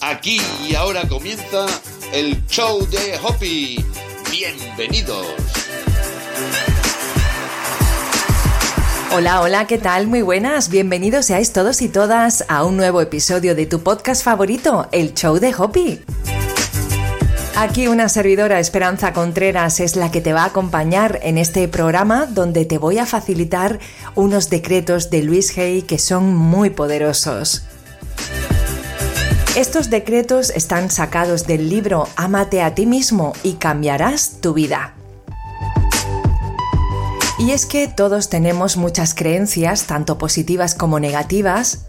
Aquí y ahora comienza el show de Hoppy. Bienvenidos. Hola, hola, ¿qué tal? Muy buenas. Bienvenidos seáis todos y todas a un nuevo episodio de tu podcast favorito, el show de Hoppy. Aquí una servidora, Esperanza Contreras, es la que te va a acompañar en este programa donde te voy a facilitar unos decretos de Luis Hay que son muy poderosos. Estos decretos están sacados del libro Ámate a ti mismo y cambiarás tu vida. Y es que todos tenemos muchas creencias, tanto positivas como negativas,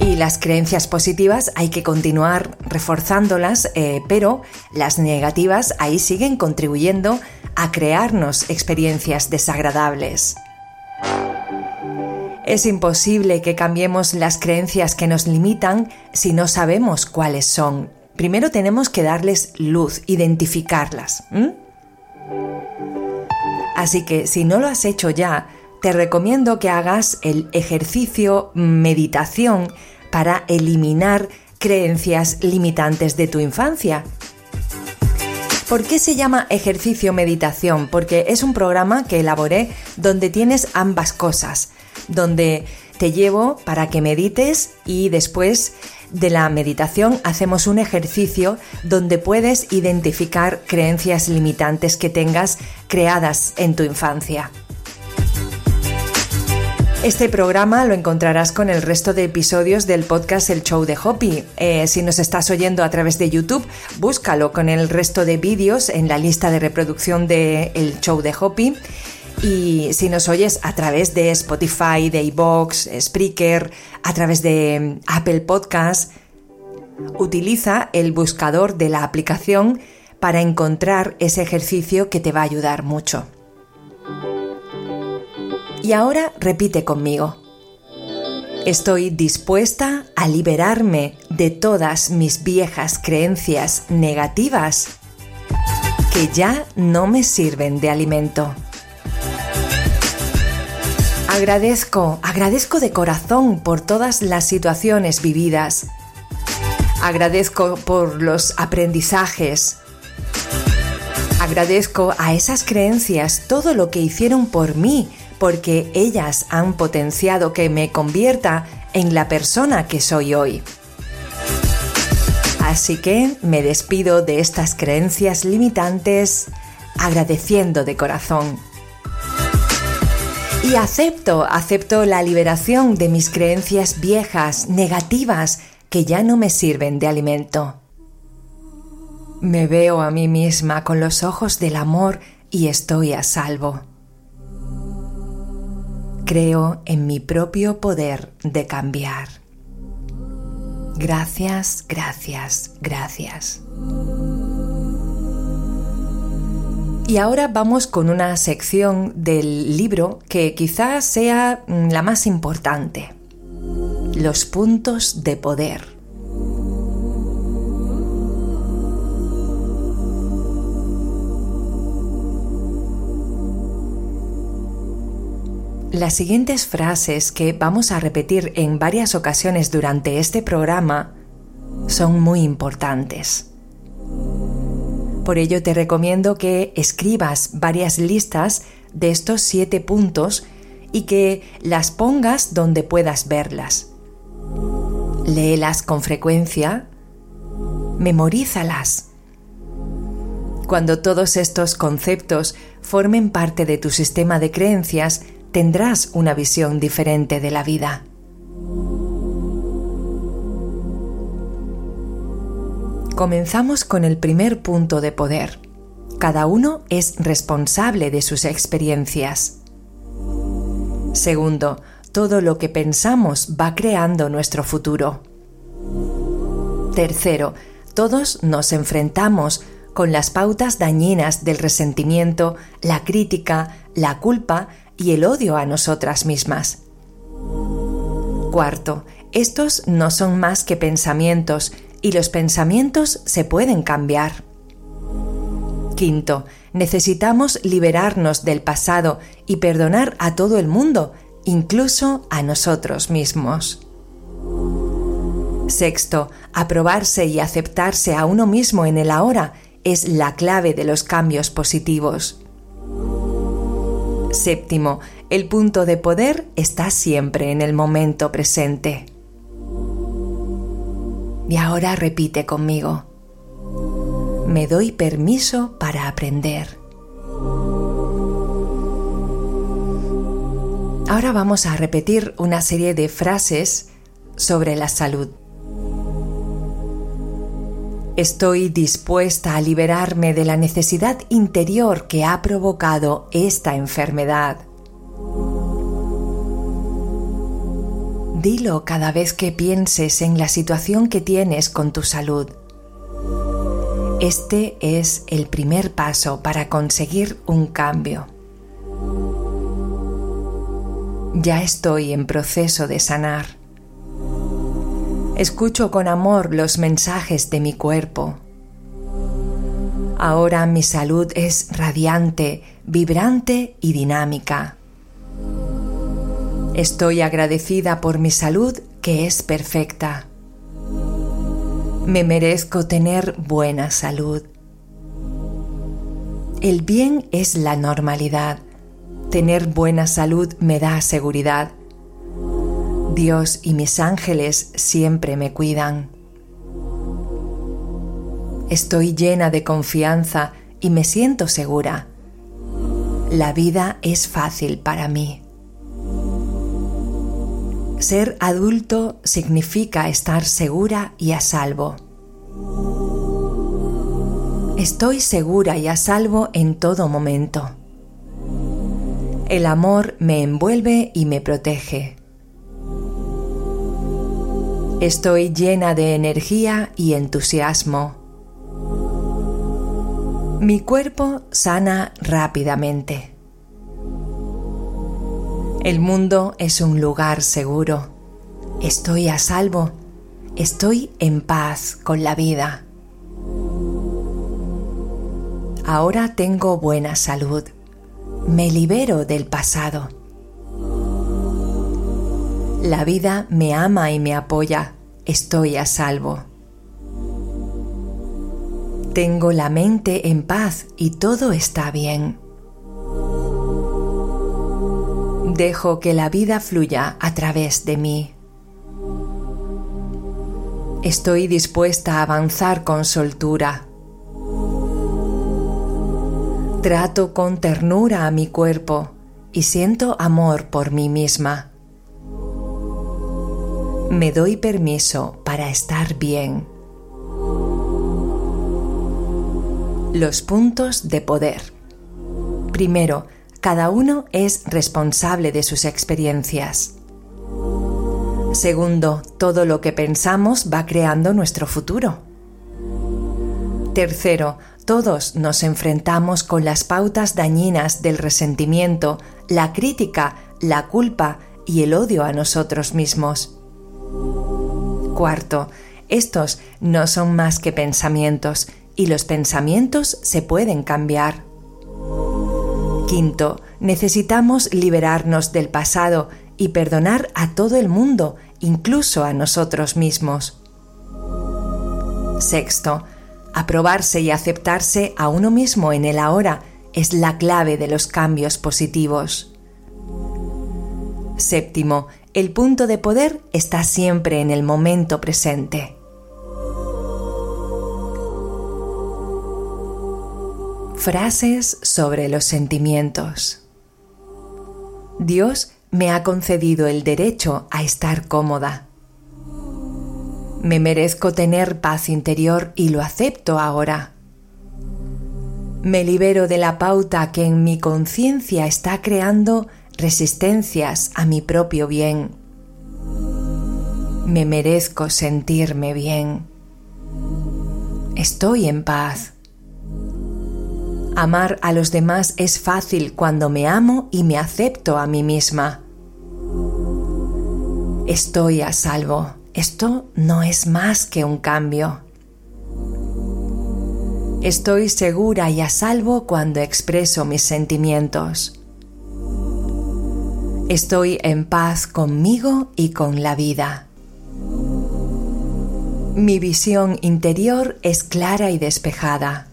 y las creencias positivas hay que continuar reforzándolas, eh, pero las negativas ahí siguen contribuyendo a crearnos experiencias desagradables. Es imposible que cambiemos las creencias que nos limitan si no sabemos cuáles son. Primero tenemos que darles luz, identificarlas. Así que si no lo has hecho ya, te recomiendo que hagas el ejercicio meditación para eliminar creencias limitantes de tu infancia. ¿Por qué se llama ejercicio meditación? Porque es un programa que elaboré donde tienes ambas cosas, donde te llevo para que medites y después de la meditación hacemos un ejercicio donde puedes identificar creencias limitantes que tengas creadas en tu infancia. Este programa lo encontrarás con el resto de episodios del podcast El Show de Hoppy. Eh, si nos estás oyendo a través de YouTube, búscalo con el resto de vídeos en la lista de reproducción de El Show de Hoppy. Y si nos oyes a través de Spotify, de iBox, Spreaker, a través de mm, Apple Podcast, utiliza el buscador de la aplicación para encontrar ese ejercicio que te va a ayudar mucho. Y ahora repite conmigo. Estoy dispuesta a liberarme de todas mis viejas creencias negativas que ya no me sirven de alimento. Agradezco, agradezco de corazón por todas las situaciones vividas. Agradezco por los aprendizajes. Agradezco a esas creencias todo lo que hicieron por mí porque ellas han potenciado que me convierta en la persona que soy hoy. Así que me despido de estas creencias limitantes agradeciendo de corazón. Y acepto, acepto la liberación de mis creencias viejas, negativas, que ya no me sirven de alimento. Me veo a mí misma con los ojos del amor y estoy a salvo creo en mi propio poder de cambiar. Gracias, gracias, gracias. Y ahora vamos con una sección del libro que quizás sea la más importante. Los puntos de poder. Las siguientes frases que vamos a repetir en varias ocasiones durante este programa son muy importantes. Por ello te recomiendo que escribas varias listas de estos siete puntos y que las pongas donde puedas verlas. Léelas con frecuencia, memorízalas. Cuando todos estos conceptos formen parte de tu sistema de creencias, tendrás una visión diferente de la vida. Comenzamos con el primer punto de poder. Cada uno es responsable de sus experiencias. Segundo, todo lo que pensamos va creando nuestro futuro. Tercero, todos nos enfrentamos con las pautas dañinas del resentimiento, la crítica, la culpa y el odio a nosotras mismas. Cuarto, estos no son más que pensamientos y los pensamientos se pueden cambiar. Quinto, necesitamos liberarnos del pasado y perdonar a todo el mundo, incluso a nosotros mismos. Sexto, aprobarse y aceptarse a uno mismo en el ahora es la clave de los cambios positivos. Séptimo, el punto de poder está siempre en el momento presente. Y ahora repite conmigo. Me doy permiso para aprender. Ahora vamos a repetir una serie de frases sobre la salud. Estoy dispuesta a liberarme de la necesidad interior que ha provocado esta enfermedad. Dilo cada vez que pienses en la situación que tienes con tu salud. Este es el primer paso para conseguir un cambio. Ya estoy en proceso de sanar. Escucho con amor los mensajes de mi cuerpo. Ahora mi salud es radiante, vibrante y dinámica. Estoy agradecida por mi salud que es perfecta. Me merezco tener buena salud. El bien es la normalidad. Tener buena salud me da seguridad. Dios y mis ángeles siempre me cuidan. Estoy llena de confianza y me siento segura. La vida es fácil para mí. Ser adulto significa estar segura y a salvo. Estoy segura y a salvo en todo momento. El amor me envuelve y me protege. Estoy llena de energía y entusiasmo. Mi cuerpo sana rápidamente. El mundo es un lugar seguro. Estoy a salvo. Estoy en paz con la vida. Ahora tengo buena salud. Me libero del pasado. La vida me ama y me apoya. Estoy a salvo. Tengo la mente en paz y todo está bien. Dejo que la vida fluya a través de mí. Estoy dispuesta a avanzar con soltura. Trato con ternura a mi cuerpo y siento amor por mí misma me doy permiso para estar bien. Los puntos de poder. Primero, cada uno es responsable de sus experiencias. Segundo, todo lo que pensamos va creando nuestro futuro. Tercero, todos nos enfrentamos con las pautas dañinas del resentimiento, la crítica, la culpa y el odio a nosotros mismos. Cuarto, estos no son más que pensamientos y los pensamientos se pueden cambiar. Quinto, necesitamos liberarnos del pasado y perdonar a todo el mundo, incluso a nosotros mismos. Sexto, aprobarse y aceptarse a uno mismo en el ahora es la clave de los cambios positivos. Séptimo, el punto de poder está siempre en el momento presente. Frases sobre los sentimientos. Dios me ha concedido el derecho a estar cómoda. Me merezco tener paz interior y lo acepto ahora. Me libero de la pauta que en mi conciencia está creando resistencias a mi propio bien. Me merezco sentirme bien. Estoy en paz. Amar a los demás es fácil cuando me amo y me acepto a mí misma. Estoy a salvo. Esto no es más que un cambio. Estoy segura y a salvo cuando expreso mis sentimientos. Estoy en paz conmigo y con la vida. Mi visión interior es clara y despejada.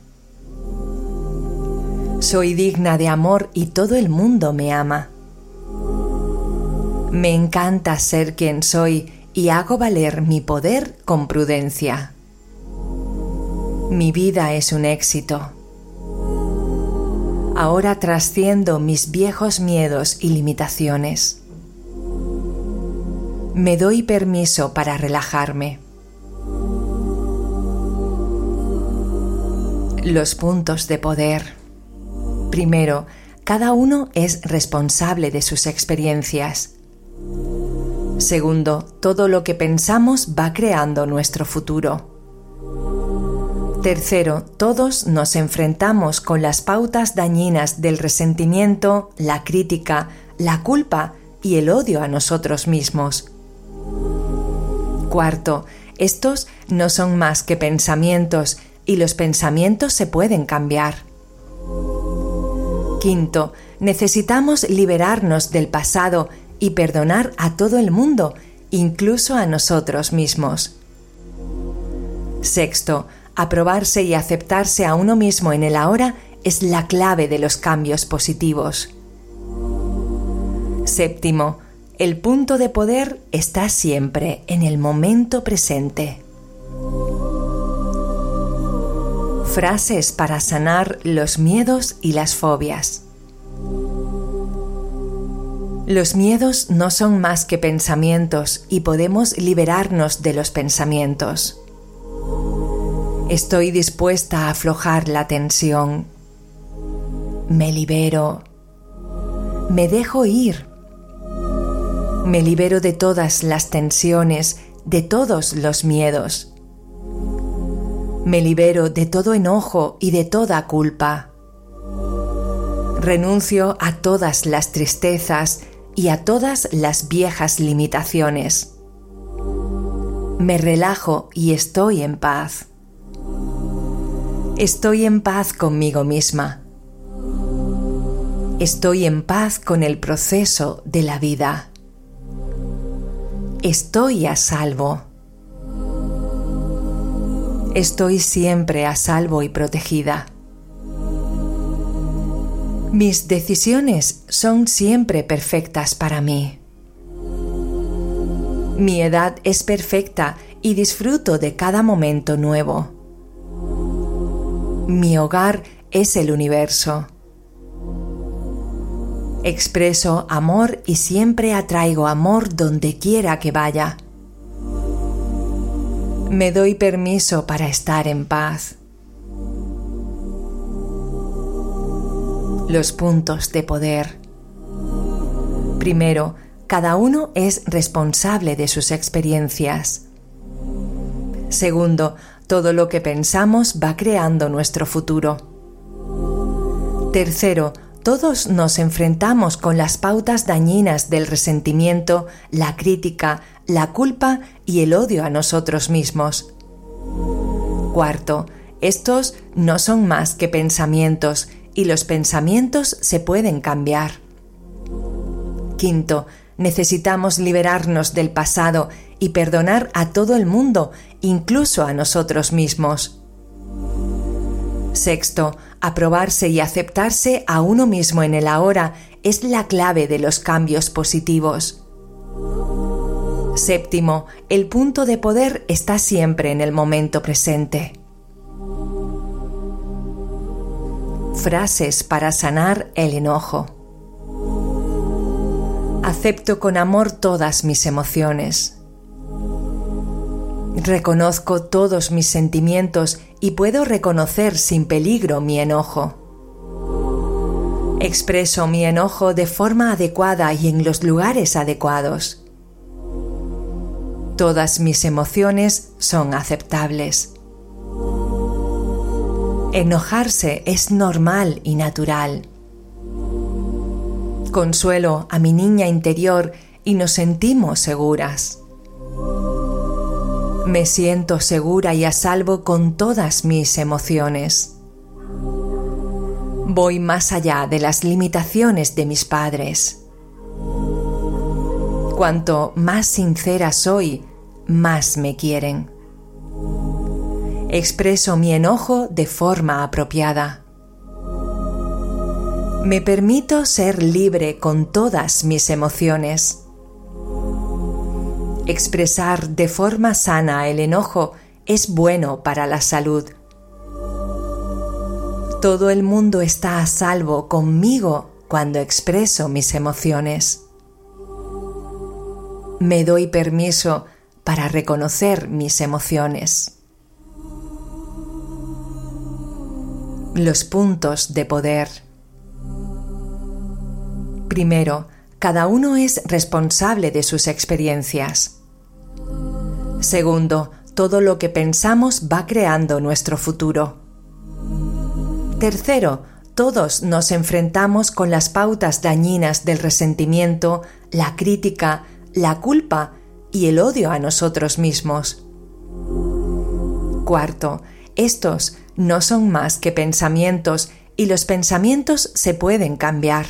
Soy digna de amor y todo el mundo me ama. Me encanta ser quien soy y hago valer mi poder con prudencia. Mi vida es un éxito. Ahora trasciendo mis viejos miedos y limitaciones. Me doy permiso para relajarme. Los puntos de poder. Primero, cada uno es responsable de sus experiencias. Segundo, todo lo que pensamos va creando nuestro futuro. Tercero, todos nos enfrentamos con las pautas dañinas del resentimiento, la crítica, la culpa y el odio a nosotros mismos. Cuarto, estos no son más que pensamientos y los pensamientos se pueden cambiar. Quinto, necesitamos liberarnos del pasado y perdonar a todo el mundo, incluso a nosotros mismos. Sexto, aprobarse y aceptarse a uno mismo en el ahora es la clave de los cambios positivos. Séptimo, el punto de poder está siempre en el momento presente. Frases para sanar los miedos y las fobias. Los miedos no son más que pensamientos y podemos liberarnos de los pensamientos. Estoy dispuesta a aflojar la tensión. Me libero. Me dejo ir. Me libero de todas las tensiones, de todos los miedos. Me libero de todo enojo y de toda culpa. Renuncio a todas las tristezas, y a todas las viejas limitaciones. Me relajo y estoy en paz. Estoy en paz conmigo misma. Estoy en paz con el proceso de la vida. Estoy a salvo. Estoy siempre a salvo y protegida. Mis decisiones son siempre perfectas para mí. Mi edad es perfecta y disfruto de cada momento nuevo. Mi hogar es el universo. Expreso amor y siempre atraigo amor donde quiera que vaya. Me doy permiso para estar en paz. los puntos de poder. Primero, cada uno es responsable de sus experiencias. Segundo, todo lo que pensamos va creando nuestro futuro. Tercero, todos nos enfrentamos con las pautas dañinas del resentimiento, la crítica, la culpa y el odio a nosotros mismos. Cuarto, estos no son más que pensamientos y los pensamientos se pueden cambiar. Quinto, necesitamos liberarnos del pasado y perdonar a todo el mundo, incluso a nosotros mismos. Sexto, aprobarse y aceptarse a uno mismo en el ahora es la clave de los cambios positivos. Séptimo, el punto de poder está siempre en el momento presente. Frases para sanar el enojo. Acepto con amor todas mis emociones. Reconozco todos mis sentimientos y puedo reconocer sin peligro mi enojo. Expreso mi enojo de forma adecuada y en los lugares adecuados. Todas mis emociones son aceptables. Enojarse es normal y natural. Consuelo a mi niña interior y nos sentimos seguras. Me siento segura y a salvo con todas mis emociones. Voy más allá de las limitaciones de mis padres. Cuanto más sincera soy, más me quieren. Expreso mi enojo de forma apropiada. Me permito ser libre con todas mis emociones. Expresar de forma sana el enojo es bueno para la salud. Todo el mundo está a salvo conmigo cuando expreso mis emociones. Me doy permiso para reconocer mis emociones. Los puntos de poder. Primero, cada uno es responsable de sus experiencias. Segundo, todo lo que pensamos va creando nuestro futuro. Tercero, todos nos enfrentamos con las pautas dañinas del resentimiento, la crítica, la culpa y el odio a nosotros mismos. Cuarto, estos no son más que pensamientos y los pensamientos se pueden cambiar.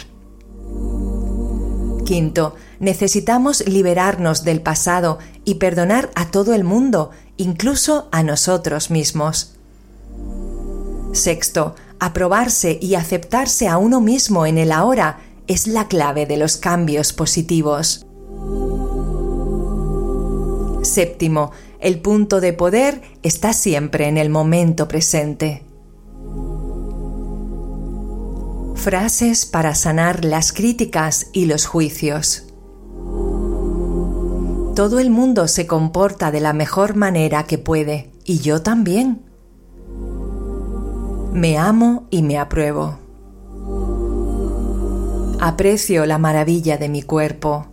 Quinto, necesitamos liberarnos del pasado y perdonar a todo el mundo, incluso a nosotros mismos. Sexto, aprobarse y aceptarse a uno mismo en el ahora es la clave de los cambios positivos. Séptimo, el punto de poder está siempre en el momento presente. Frases para sanar las críticas y los juicios. Todo el mundo se comporta de la mejor manera que puede, y yo también. Me amo y me apruebo. Aprecio la maravilla de mi cuerpo.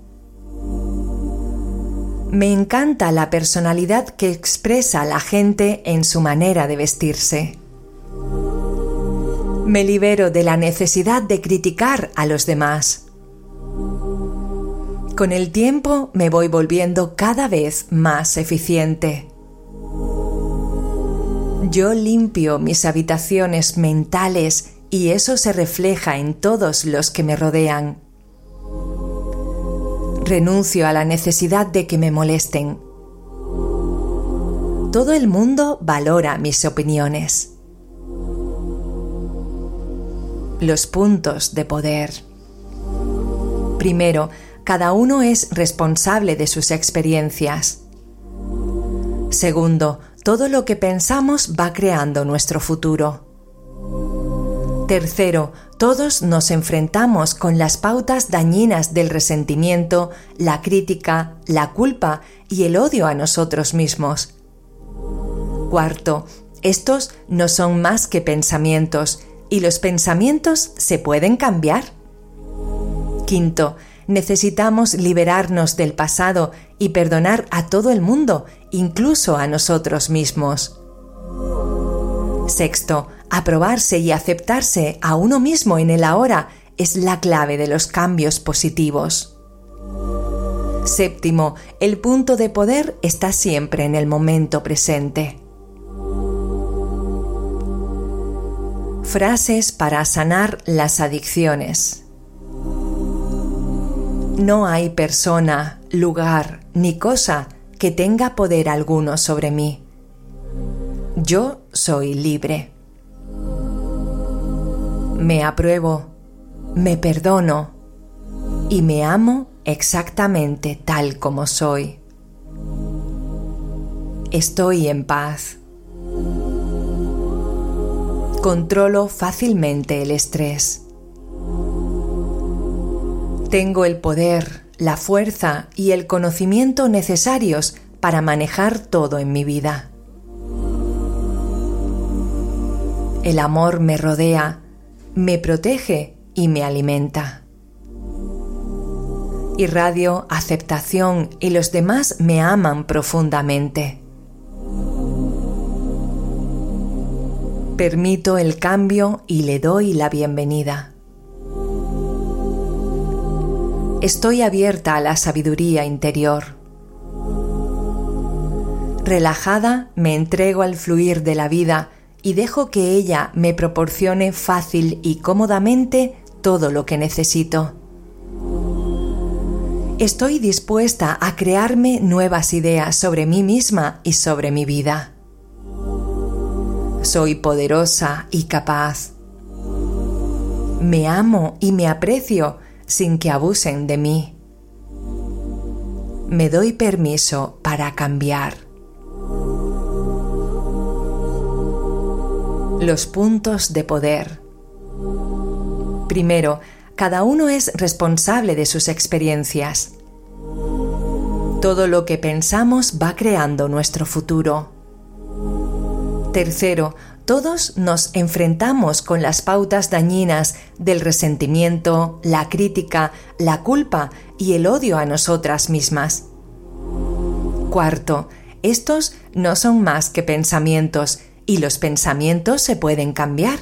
Me encanta la personalidad que expresa la gente en su manera de vestirse. Me libero de la necesidad de criticar a los demás. Con el tiempo me voy volviendo cada vez más eficiente. Yo limpio mis habitaciones mentales y eso se refleja en todos los que me rodean. Renuncio a la necesidad de que me molesten. Todo el mundo valora mis opiniones. Los puntos de poder. Primero, cada uno es responsable de sus experiencias. Segundo, todo lo que pensamos va creando nuestro futuro. Tercero, todos nos enfrentamos con las pautas dañinas del resentimiento, la crítica, la culpa y el odio a nosotros mismos. Cuarto, estos no son más que pensamientos y los pensamientos se pueden cambiar. Quinto, necesitamos liberarnos del pasado y perdonar a todo el mundo, incluso a nosotros mismos. Sexto, aprobarse y aceptarse a uno mismo en el ahora es la clave de los cambios positivos. Séptimo, el punto de poder está siempre en el momento presente. Frases para sanar las adicciones. No hay persona, lugar ni cosa que tenga poder alguno sobre mí. Yo soy libre. Me apruebo, me perdono y me amo exactamente tal como soy. Estoy en paz. Controlo fácilmente el estrés. Tengo el poder, la fuerza y el conocimiento necesarios para manejar todo en mi vida. El amor me rodea, me protege y me alimenta. Irradio aceptación y los demás me aman profundamente. Permito el cambio y le doy la bienvenida. Estoy abierta a la sabiduría interior. Relajada me entrego al fluir de la vida y dejo que ella me proporcione fácil y cómodamente todo lo que necesito. Estoy dispuesta a crearme nuevas ideas sobre mí misma y sobre mi vida. Soy poderosa y capaz. Me amo y me aprecio sin que abusen de mí. Me doy permiso para cambiar. Los puntos de poder. Primero, cada uno es responsable de sus experiencias. Todo lo que pensamos va creando nuestro futuro. Tercero, todos nos enfrentamos con las pautas dañinas del resentimiento, la crítica, la culpa y el odio a nosotras mismas. Cuarto, estos no son más que pensamientos y los pensamientos se pueden cambiar.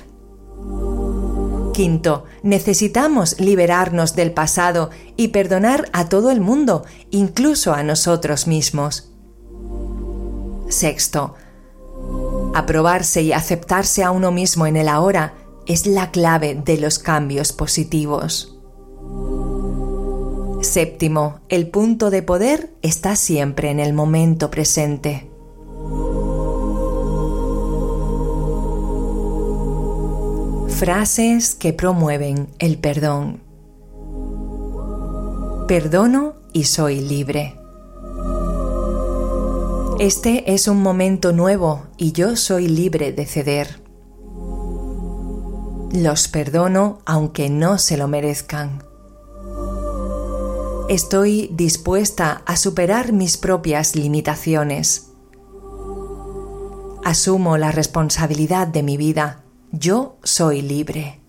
Quinto, necesitamos liberarnos del pasado y perdonar a todo el mundo, incluso a nosotros mismos. Sexto, aprobarse y aceptarse a uno mismo en el ahora es la clave de los cambios positivos. Séptimo, el punto de poder está siempre en el momento presente. Frases que promueven el perdón. Perdono y soy libre. Este es un momento nuevo y yo soy libre de ceder. Los perdono aunque no se lo merezcan. Estoy dispuesta a superar mis propias limitaciones. Asumo la responsabilidad de mi vida yo soy libre.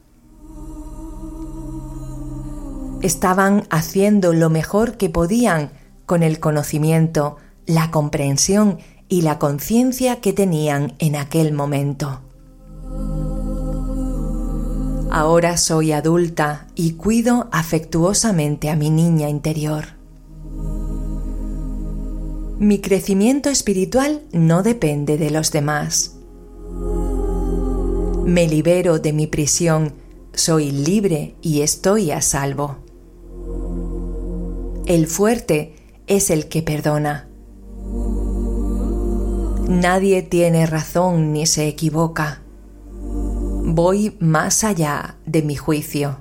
Estaban haciendo lo mejor que podían con el conocimiento, la comprensión y la conciencia que tenían en aquel momento. Ahora soy adulta y cuido afectuosamente a mi niña interior. Mi crecimiento espiritual no depende de los demás. Me libero de mi prisión, soy libre y estoy a salvo. El fuerte es el que perdona. Nadie tiene razón ni se equivoca. Voy más allá de mi juicio.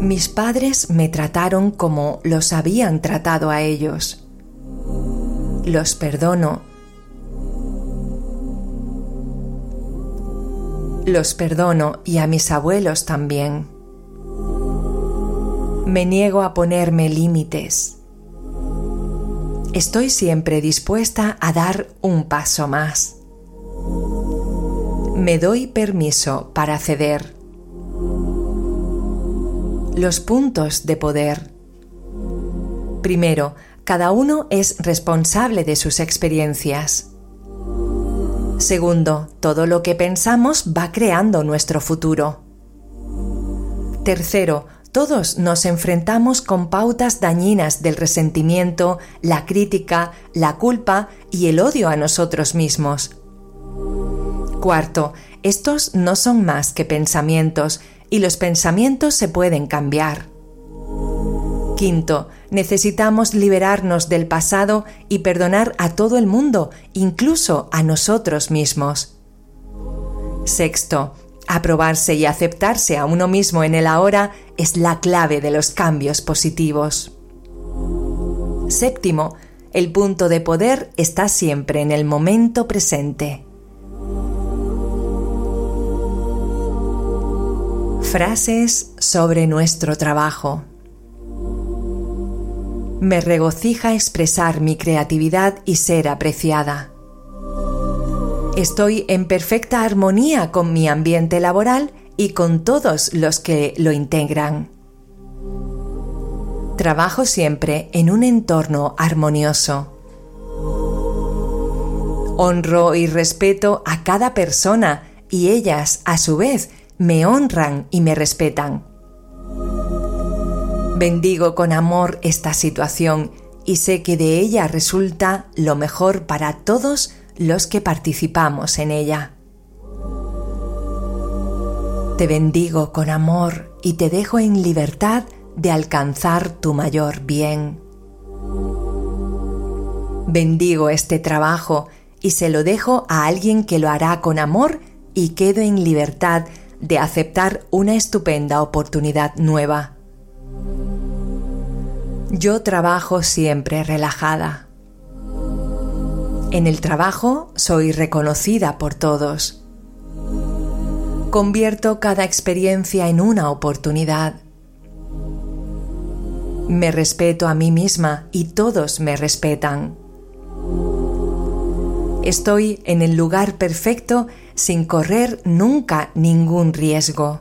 Mis padres me trataron como los habían tratado a ellos. Los perdono Los perdono y a mis abuelos también. Me niego a ponerme límites. Estoy siempre dispuesta a dar un paso más. Me doy permiso para ceder. Los puntos de poder. Primero, cada uno es responsable de sus experiencias. Segundo, todo lo que pensamos va creando nuestro futuro. Tercero, todos nos enfrentamos con pautas dañinas del resentimiento, la crítica, la culpa y el odio a nosotros mismos. Cuarto, estos no son más que pensamientos y los pensamientos se pueden cambiar. Quinto, necesitamos liberarnos del pasado y perdonar a todo el mundo, incluso a nosotros mismos. Sexto, aprobarse y aceptarse a uno mismo en el ahora es la clave de los cambios positivos. Séptimo, el punto de poder está siempre en el momento presente. Frases sobre nuestro trabajo. Me regocija expresar mi creatividad y ser apreciada. Estoy en perfecta armonía con mi ambiente laboral y con todos los que lo integran. Trabajo siempre en un entorno armonioso. Honro y respeto a cada persona y ellas, a su vez, me honran y me respetan. Bendigo con amor esta situación y sé que de ella resulta lo mejor para todos los que participamos en ella. Te bendigo con amor y te dejo en libertad de alcanzar tu mayor bien. Bendigo este trabajo y se lo dejo a alguien que lo hará con amor y quedo en libertad de aceptar una estupenda oportunidad nueva. Yo trabajo siempre relajada. En el trabajo soy reconocida por todos. Convierto cada experiencia en una oportunidad. Me respeto a mí misma y todos me respetan. Estoy en el lugar perfecto sin correr nunca ningún riesgo.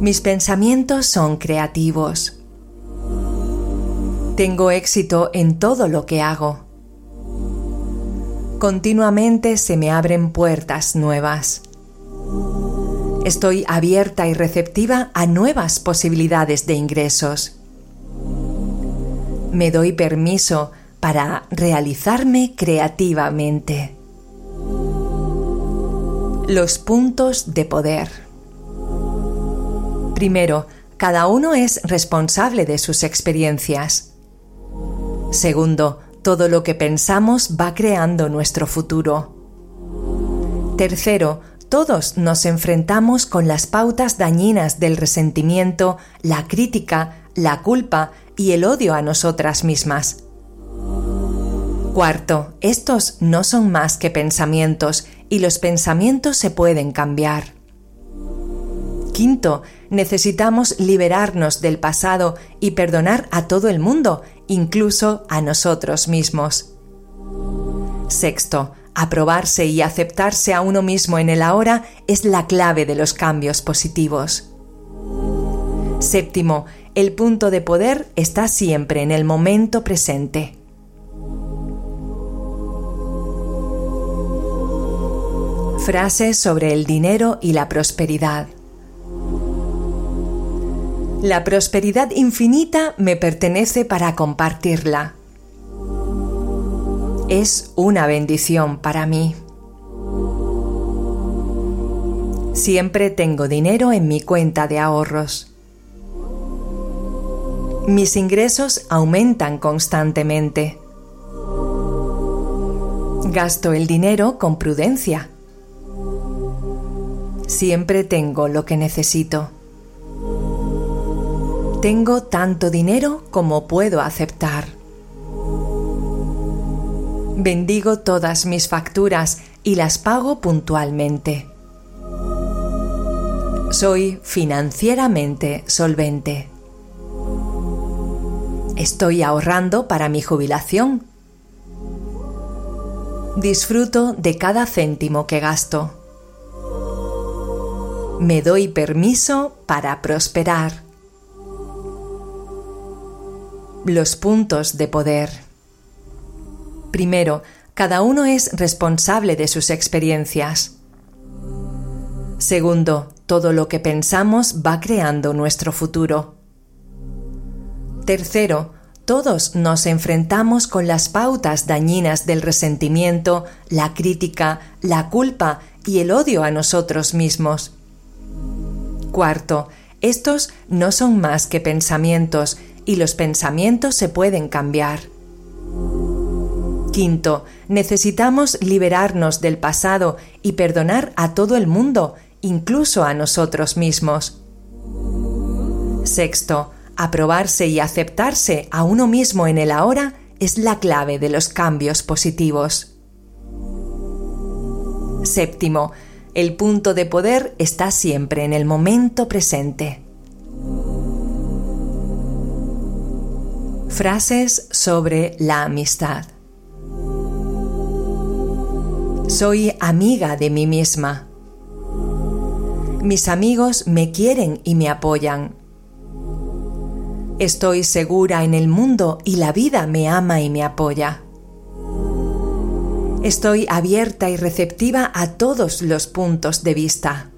Mis pensamientos son creativos. Tengo éxito en todo lo que hago. Continuamente se me abren puertas nuevas. Estoy abierta y receptiva a nuevas posibilidades de ingresos. Me doy permiso para realizarme creativamente. Los puntos de poder. Primero, cada uno es responsable de sus experiencias. Segundo, todo lo que pensamos va creando nuestro futuro. Tercero, todos nos enfrentamos con las pautas dañinas del resentimiento, la crítica, la culpa y el odio a nosotras mismas. Cuarto, estos no son más que pensamientos y los pensamientos se pueden cambiar. Quinto, necesitamos liberarnos del pasado y perdonar a todo el mundo, incluso a nosotros mismos. Sexto, aprobarse y aceptarse a uno mismo en el ahora es la clave de los cambios positivos. Séptimo, el punto de poder está siempre en el momento presente. Frases sobre el dinero y la prosperidad. La prosperidad infinita me pertenece para compartirla. Es una bendición para mí. Siempre tengo dinero en mi cuenta de ahorros. Mis ingresos aumentan constantemente. Gasto el dinero con prudencia Siempre tengo lo que necesito. Tengo tanto dinero como puedo aceptar. Bendigo todas mis facturas y las pago puntualmente. Soy financieramente solvente. Estoy ahorrando para mi jubilación. Disfruto de cada céntimo que gasto. Me doy permiso para prosperar. Los puntos de poder. Primero, cada uno es responsable de sus experiencias. Segundo, todo lo que pensamos va creando nuestro futuro. Tercero, todos nos enfrentamos con las pautas dañinas del resentimiento, la crítica, la culpa y el odio a nosotros mismos. Cuarto, estos no son más que pensamientos y los pensamientos se pueden cambiar. Quinto, necesitamos liberarnos del pasado y perdonar a todo el mundo, incluso a nosotros mismos. Sexto, aprobarse y aceptarse a uno mismo en el ahora es la clave de los cambios positivos. Séptimo, el punto de poder está siempre en el momento presente. Frases sobre la amistad. Soy amiga de mí misma. Mis amigos me quieren y me apoyan. Estoy segura en el mundo y la vida me ama y me apoya. Estoy abierta y receptiva a todos los puntos de vista.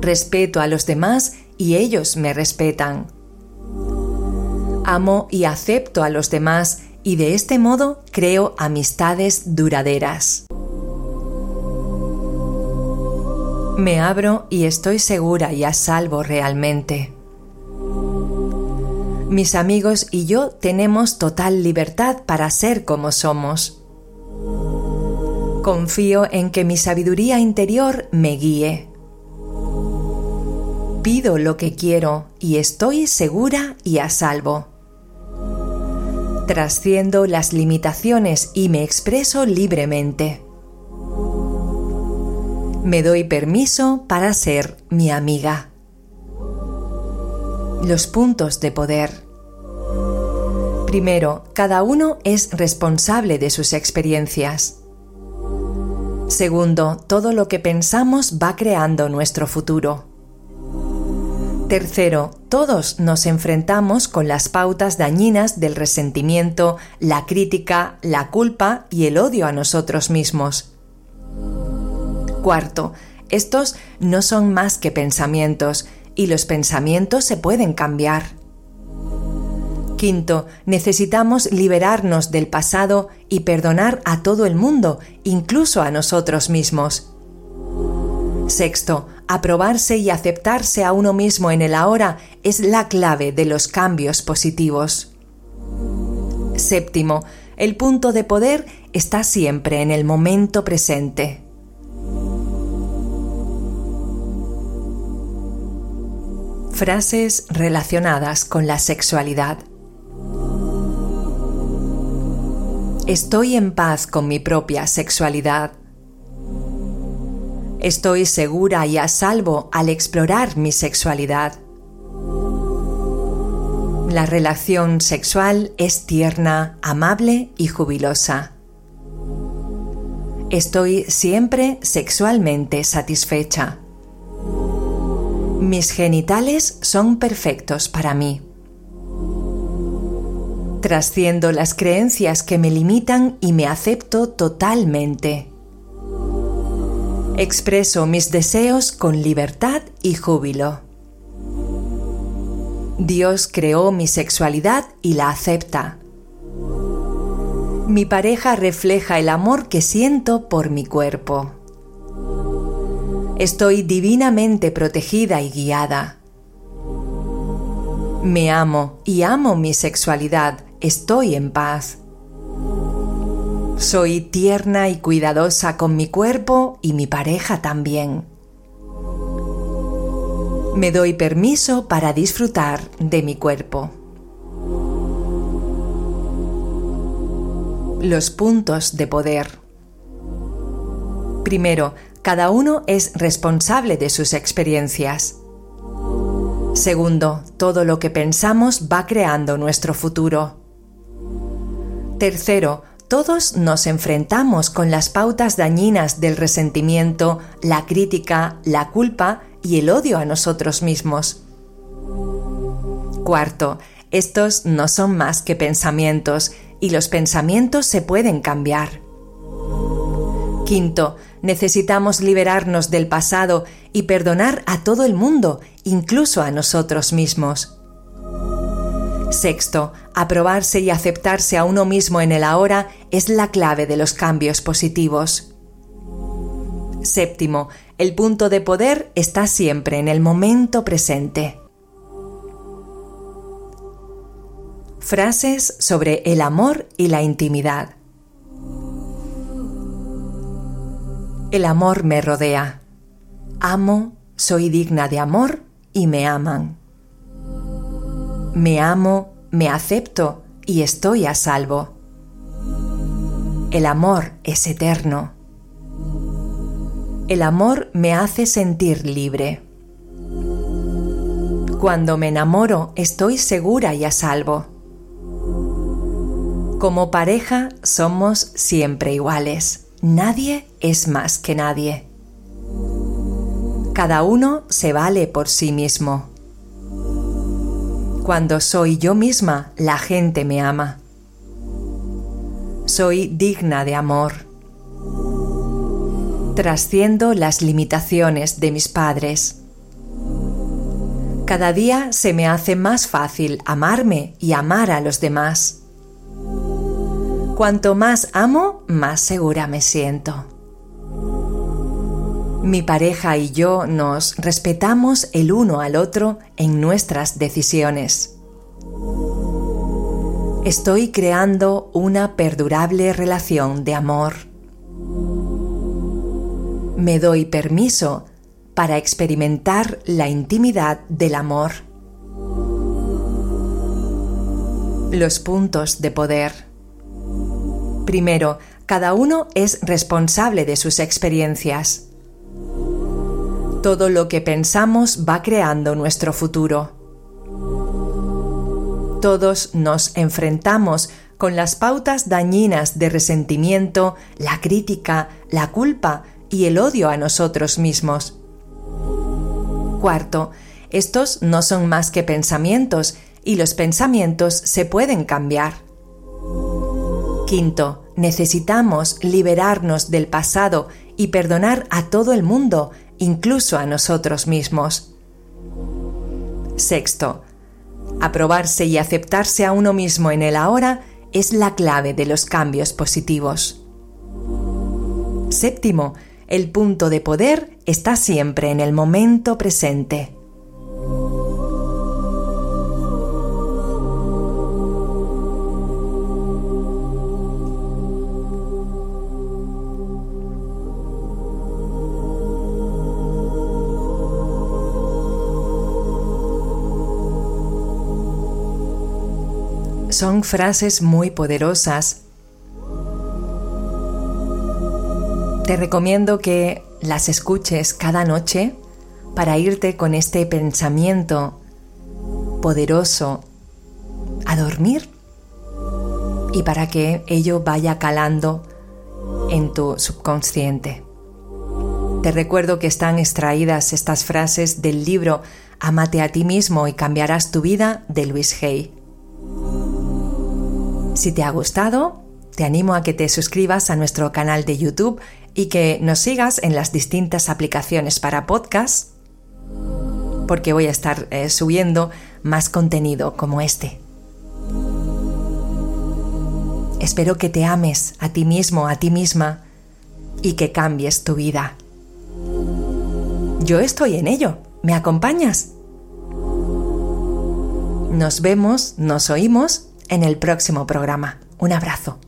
Respeto a los demás y ellos me respetan. Amo y acepto a los demás y de este modo creo amistades duraderas. Me abro y estoy segura y a salvo realmente. Mis amigos y yo tenemos total libertad para ser como somos. Confío en que mi sabiduría interior me guíe. Pido lo que quiero y estoy segura y a salvo. Trasciendo las limitaciones y me expreso libremente. Me doy permiso para ser mi amiga. Los puntos de poder. Primero, cada uno es responsable de sus experiencias. Segundo, todo lo que pensamos va creando nuestro futuro. Tercero, todos nos enfrentamos con las pautas dañinas del resentimiento, la crítica, la culpa y el odio a nosotros mismos. Cuarto, estos no son más que pensamientos, y los pensamientos se pueden cambiar. Quinto, necesitamos liberarnos del pasado y perdonar a todo el mundo, incluso a nosotros mismos. Sexto, aprobarse y aceptarse a uno mismo en el ahora es la clave de los cambios positivos. Séptimo, el punto de poder está siempre en el momento presente. Frases relacionadas con la sexualidad. Estoy en paz con mi propia sexualidad. Estoy segura y a salvo al explorar mi sexualidad. La relación sexual es tierna, amable y jubilosa. Estoy siempre sexualmente satisfecha. Mis genitales son perfectos para mí. Trasciendo las creencias que me limitan y me acepto totalmente. Expreso mis deseos con libertad y júbilo. Dios creó mi sexualidad y la acepta. Mi pareja refleja el amor que siento por mi cuerpo. Estoy divinamente protegida y guiada. Me amo y amo mi sexualidad. Estoy en paz. Soy tierna y cuidadosa con mi cuerpo y mi pareja también. Me doy permiso para disfrutar de mi cuerpo. Los puntos de poder. Primero, cada uno es responsable de sus experiencias. Segundo, todo lo que pensamos va creando nuestro futuro. Tercero, todos nos enfrentamos con las pautas dañinas del resentimiento, la crítica, la culpa y el odio a nosotros mismos. Cuarto, estos no son más que pensamientos y los pensamientos se pueden cambiar. Quinto, necesitamos liberarnos del pasado y perdonar a todo el mundo, incluso a nosotros mismos. Sexto, aprobarse y aceptarse a uno mismo en el ahora es la clave de los cambios positivos. Séptimo, el punto de poder está siempre en el momento presente. Frases sobre el amor y la intimidad. El amor me rodea. Amo, soy digna de amor y me aman. Me amo, me acepto y estoy a salvo. El amor es eterno. El amor me hace sentir libre. Cuando me enamoro estoy segura y a salvo. Como pareja somos siempre iguales. Nadie es más que nadie. Cada uno se vale por sí mismo. Cuando soy yo misma, la gente me ama. Soy digna de amor. Trasciendo las limitaciones de mis padres. Cada día se me hace más fácil amarme y amar a los demás. Cuanto más amo, más segura me siento. Mi pareja y yo nos respetamos el uno al otro en nuestras decisiones. Estoy creando una perdurable relación de amor. Me doy permiso para experimentar la intimidad del amor. Los puntos de poder. Primero, cada uno es responsable de sus experiencias. Todo lo que pensamos va creando nuestro futuro. Todos nos enfrentamos con las pautas dañinas de resentimiento, la crítica, la culpa y el odio a nosotros mismos. Cuarto, estos no son más que pensamientos y los pensamientos se pueden cambiar. Quinto, necesitamos liberarnos del pasado y perdonar a todo el mundo, incluso a nosotros mismos. Sexto, aprobarse y aceptarse a uno mismo en el ahora es la clave de los cambios positivos. Séptimo, el punto de poder está siempre en el momento presente. Son frases muy poderosas. Te recomiendo que las escuches cada noche para irte con este pensamiento poderoso a dormir y para que ello vaya calando en tu subconsciente. Te recuerdo que están extraídas estas frases del libro Amate a ti mismo y cambiarás tu vida de Luis Hay. Si te ha gustado, te animo a que te suscribas a nuestro canal de YouTube y que nos sigas en las distintas aplicaciones para podcast, porque voy a estar eh, subiendo más contenido como este. Espero que te ames a ti mismo, a ti misma, y que cambies tu vida. Yo estoy en ello. ¿Me acompañas? Nos vemos, nos oímos en el próximo programa. Un abrazo.